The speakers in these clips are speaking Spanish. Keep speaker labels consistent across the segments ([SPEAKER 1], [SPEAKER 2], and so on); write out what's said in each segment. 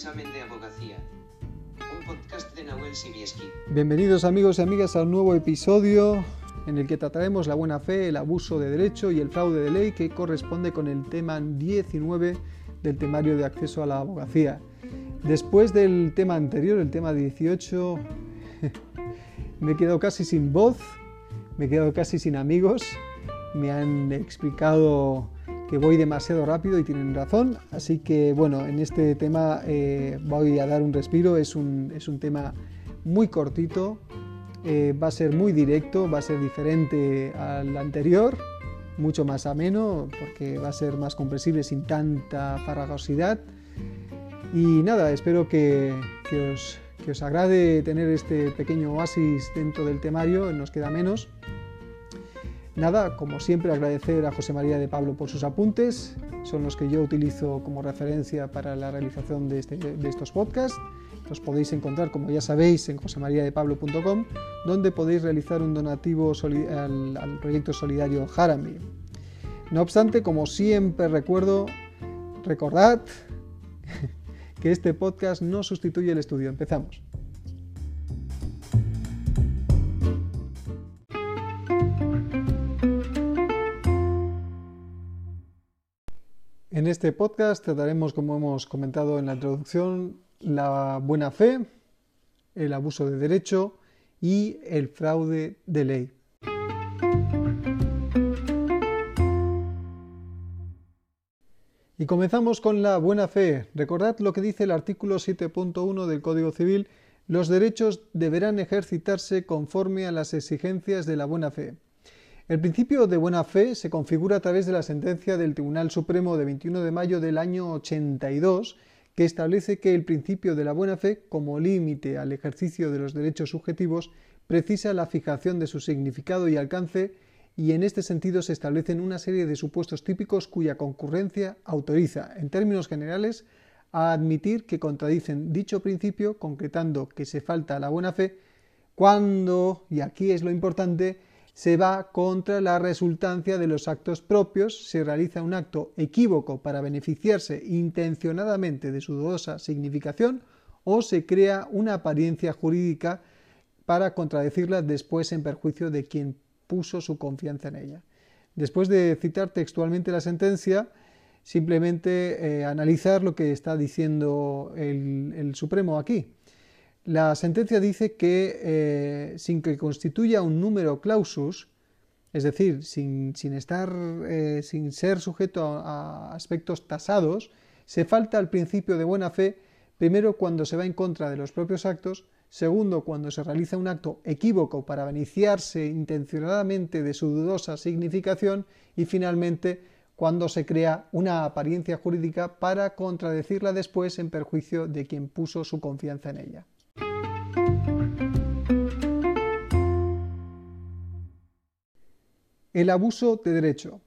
[SPEAKER 1] examen de abogacía. Un podcast de Nahuel Sibieski.
[SPEAKER 2] Bienvenidos amigos y amigas a un nuevo episodio en el que trataremos la buena fe, el abuso de derecho y el fraude de ley que corresponde con el tema 19 del temario de acceso a la abogacía. Después del tema anterior, el tema 18, me he quedado casi sin voz, me he quedado casi sin amigos, me han explicado que voy demasiado rápido y tienen razón. Así que bueno, en este tema eh, voy a dar un respiro. Es un, es un tema muy cortito, eh, va a ser muy directo, va a ser diferente al anterior, mucho más ameno, porque va a ser más comprensible sin tanta farragosidad. Y nada, espero que, que, os, que os agrade tener este pequeño oasis dentro del temario, nos queda menos. Nada, como siempre agradecer a José María de Pablo por sus apuntes, son los que yo utilizo como referencia para la realización de, este, de estos podcasts. Los podéis encontrar, como ya sabéis, en josemariadepablo.com, donde podéis realizar un donativo al, al proyecto solidario Harami. No obstante, como siempre recuerdo, recordad que este podcast no sustituye el estudio. Empezamos. En este podcast trataremos, como hemos comentado en la introducción, la buena fe, el abuso de derecho y el fraude de ley. Y comenzamos con la buena fe. Recordad lo que dice el artículo 7.1 del Código Civil. Los derechos deberán ejercitarse conforme a las exigencias de la buena fe. El principio de buena fe se configura a través de la sentencia del Tribunal Supremo de 21 de mayo del año 82, que establece que el principio de la buena fe, como límite al ejercicio de los derechos subjetivos, precisa la fijación de su significado y alcance y en este sentido se establecen una serie de supuestos típicos cuya concurrencia autoriza, en términos generales, a admitir que contradicen dicho principio, concretando que se falta la buena fe cuando, y aquí es lo importante, se va contra la resultancia de los actos propios, se realiza un acto equívoco para beneficiarse intencionadamente de su dudosa significación o se crea una apariencia jurídica para contradecirla después en perjuicio de quien puso su confianza en ella. Después de citar textualmente la sentencia, simplemente eh, analizar lo que está diciendo el, el Supremo aquí. La sentencia dice que eh, sin que constituya un número clausus, es decir, sin, estar, eh, sin ser sujeto a, a, aspectos tasados, se falta al principio de buena fe, primero cuando se va en contra de los propios actos, segundo cuando se realiza un acto equívoco para beneficiarse intencionadamente de su dudosa significación y finalmente cuando se crea una apariencia jurídica para contradecirla después en perjuicio de quien puso su confianza en ella. El abuso de derecho.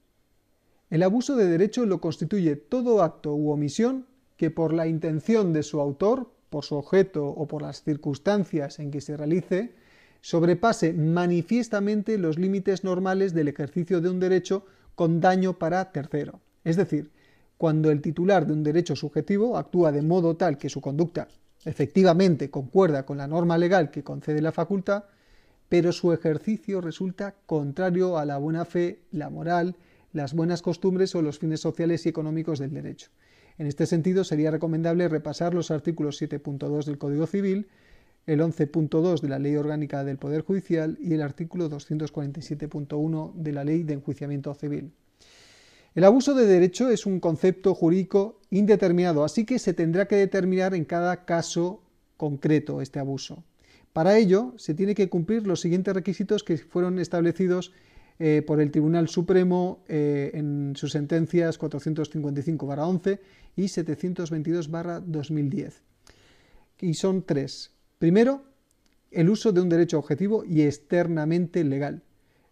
[SPEAKER 2] El abuso de derecho lo constituye todo acto u omisión que por la intención de su autor, por su objeto o por las circunstancias en que se realice, sobrepase manifiestamente los límites normales del ejercicio de un derecho con daño para tercero. Es decir, cuando el titular de un derecho subjetivo actúa de modo tal que su conducta efectivamente concuerda con la norma legal que concede la facultad, pero su ejercicio resulta contrario a la buena fe, la moral, las buenas costumbres o los fines sociales y económicos del derecho. En este sentido, sería recomendable repasar los artículos 7.2 del Código Civil, el 11.2 de la Ley Orgánica del Poder Judicial y el artículo 247.1 de la Ley de Enjuiciamiento Civil. El abuso de derecho es un concepto jurídico indeterminado, así que se tendrá que determinar en cada caso concreto este abuso. Para ello, se tiene que cumplir los siguientes requisitos que fueron establecidos eh, por el Tribunal Supremo eh, en sus sentencias 455-11 y 722-2010. Y son tres. Primero, el uso de un derecho objetivo y externamente legal.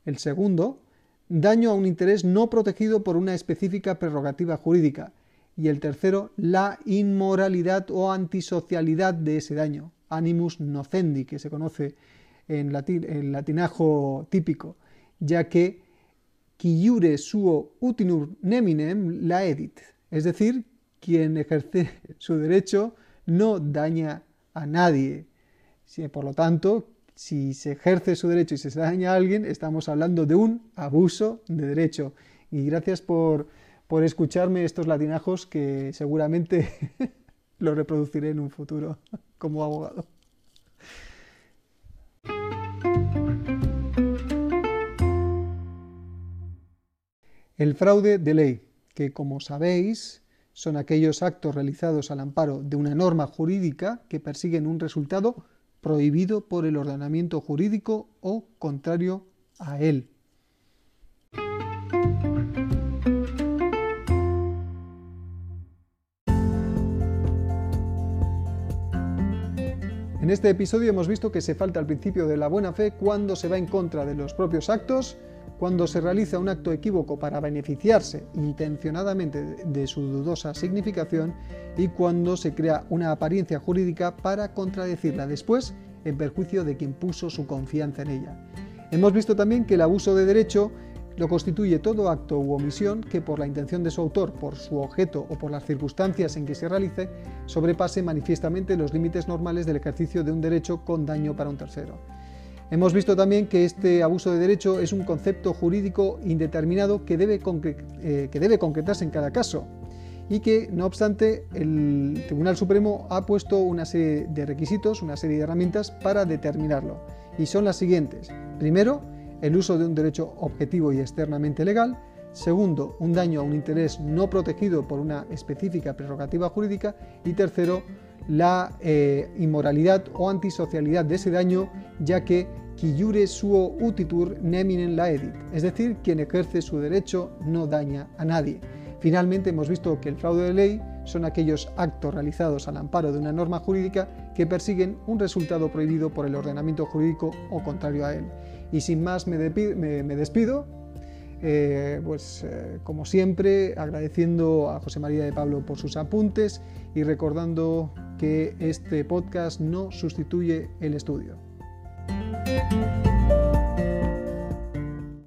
[SPEAKER 2] El segundo, daño a un interés no protegido por una específica prerrogativa jurídica. Y el tercero, la inmoralidad o antisocialidad de ese daño animus nocendi, que se conoce en, latín, en latinajo típico, ya que qui jure suo utinur neminem la edit, es decir, quien ejerce su derecho no daña a nadie. Por lo tanto, si se ejerce su derecho y se daña a alguien, estamos hablando de un abuso de derecho. Y gracias por, por escucharme estos latinajos que seguramente los reproduciré en un futuro como abogado. El fraude de ley, que como sabéis son aquellos actos realizados al amparo de una norma jurídica que persiguen un resultado prohibido por el ordenamiento jurídico o contrario a él. En este episodio hemos visto que se falta el principio de la buena fe cuando se va en contra de los propios actos cuando se realiza un acto equívoco para beneficiarse intencionadamente de su dudosa significación y cuando se crea una apariencia jurídica para contradecirla después en perjuicio de quien puso su confianza en ella. Hemos visto también que el abuso de derecho lo constituye todo acto u omisión que por la intención de su autor, por su objeto o por las circunstancias en que se realice, sobrepase manifiestamente los límites normales del ejercicio de un derecho con daño para un tercero. Hemos visto también que este abuso de derecho es un concepto jurídico indeterminado que debe, eh, que debe concretarse en cada caso y que, no obstante, el Tribunal Supremo ha puesto una serie de requisitos, una serie de herramientas para determinarlo. Y son las siguientes. Primero, el uso de un derecho objetivo y externamente legal. Segundo, un daño a un interés no protegido por una específica prerrogativa jurídica. Y tercero, la eh, inmoralidad o antisocialidad de ese daño, ya que qui jure suo utitur neminen laedit, es decir, quien ejerce su derecho no daña a nadie. Finalmente hemos visto que el fraude de ley son aquellos actos realizados al amparo de una norma jurídica que persiguen un resultado prohibido por el ordenamiento jurídico o contrario a él. Y sin más me, despido, eh, pues eh, como siempre agradeciendo a José María de Pablo por sus apuntes y recordando que este podcast no sustituye el estudio.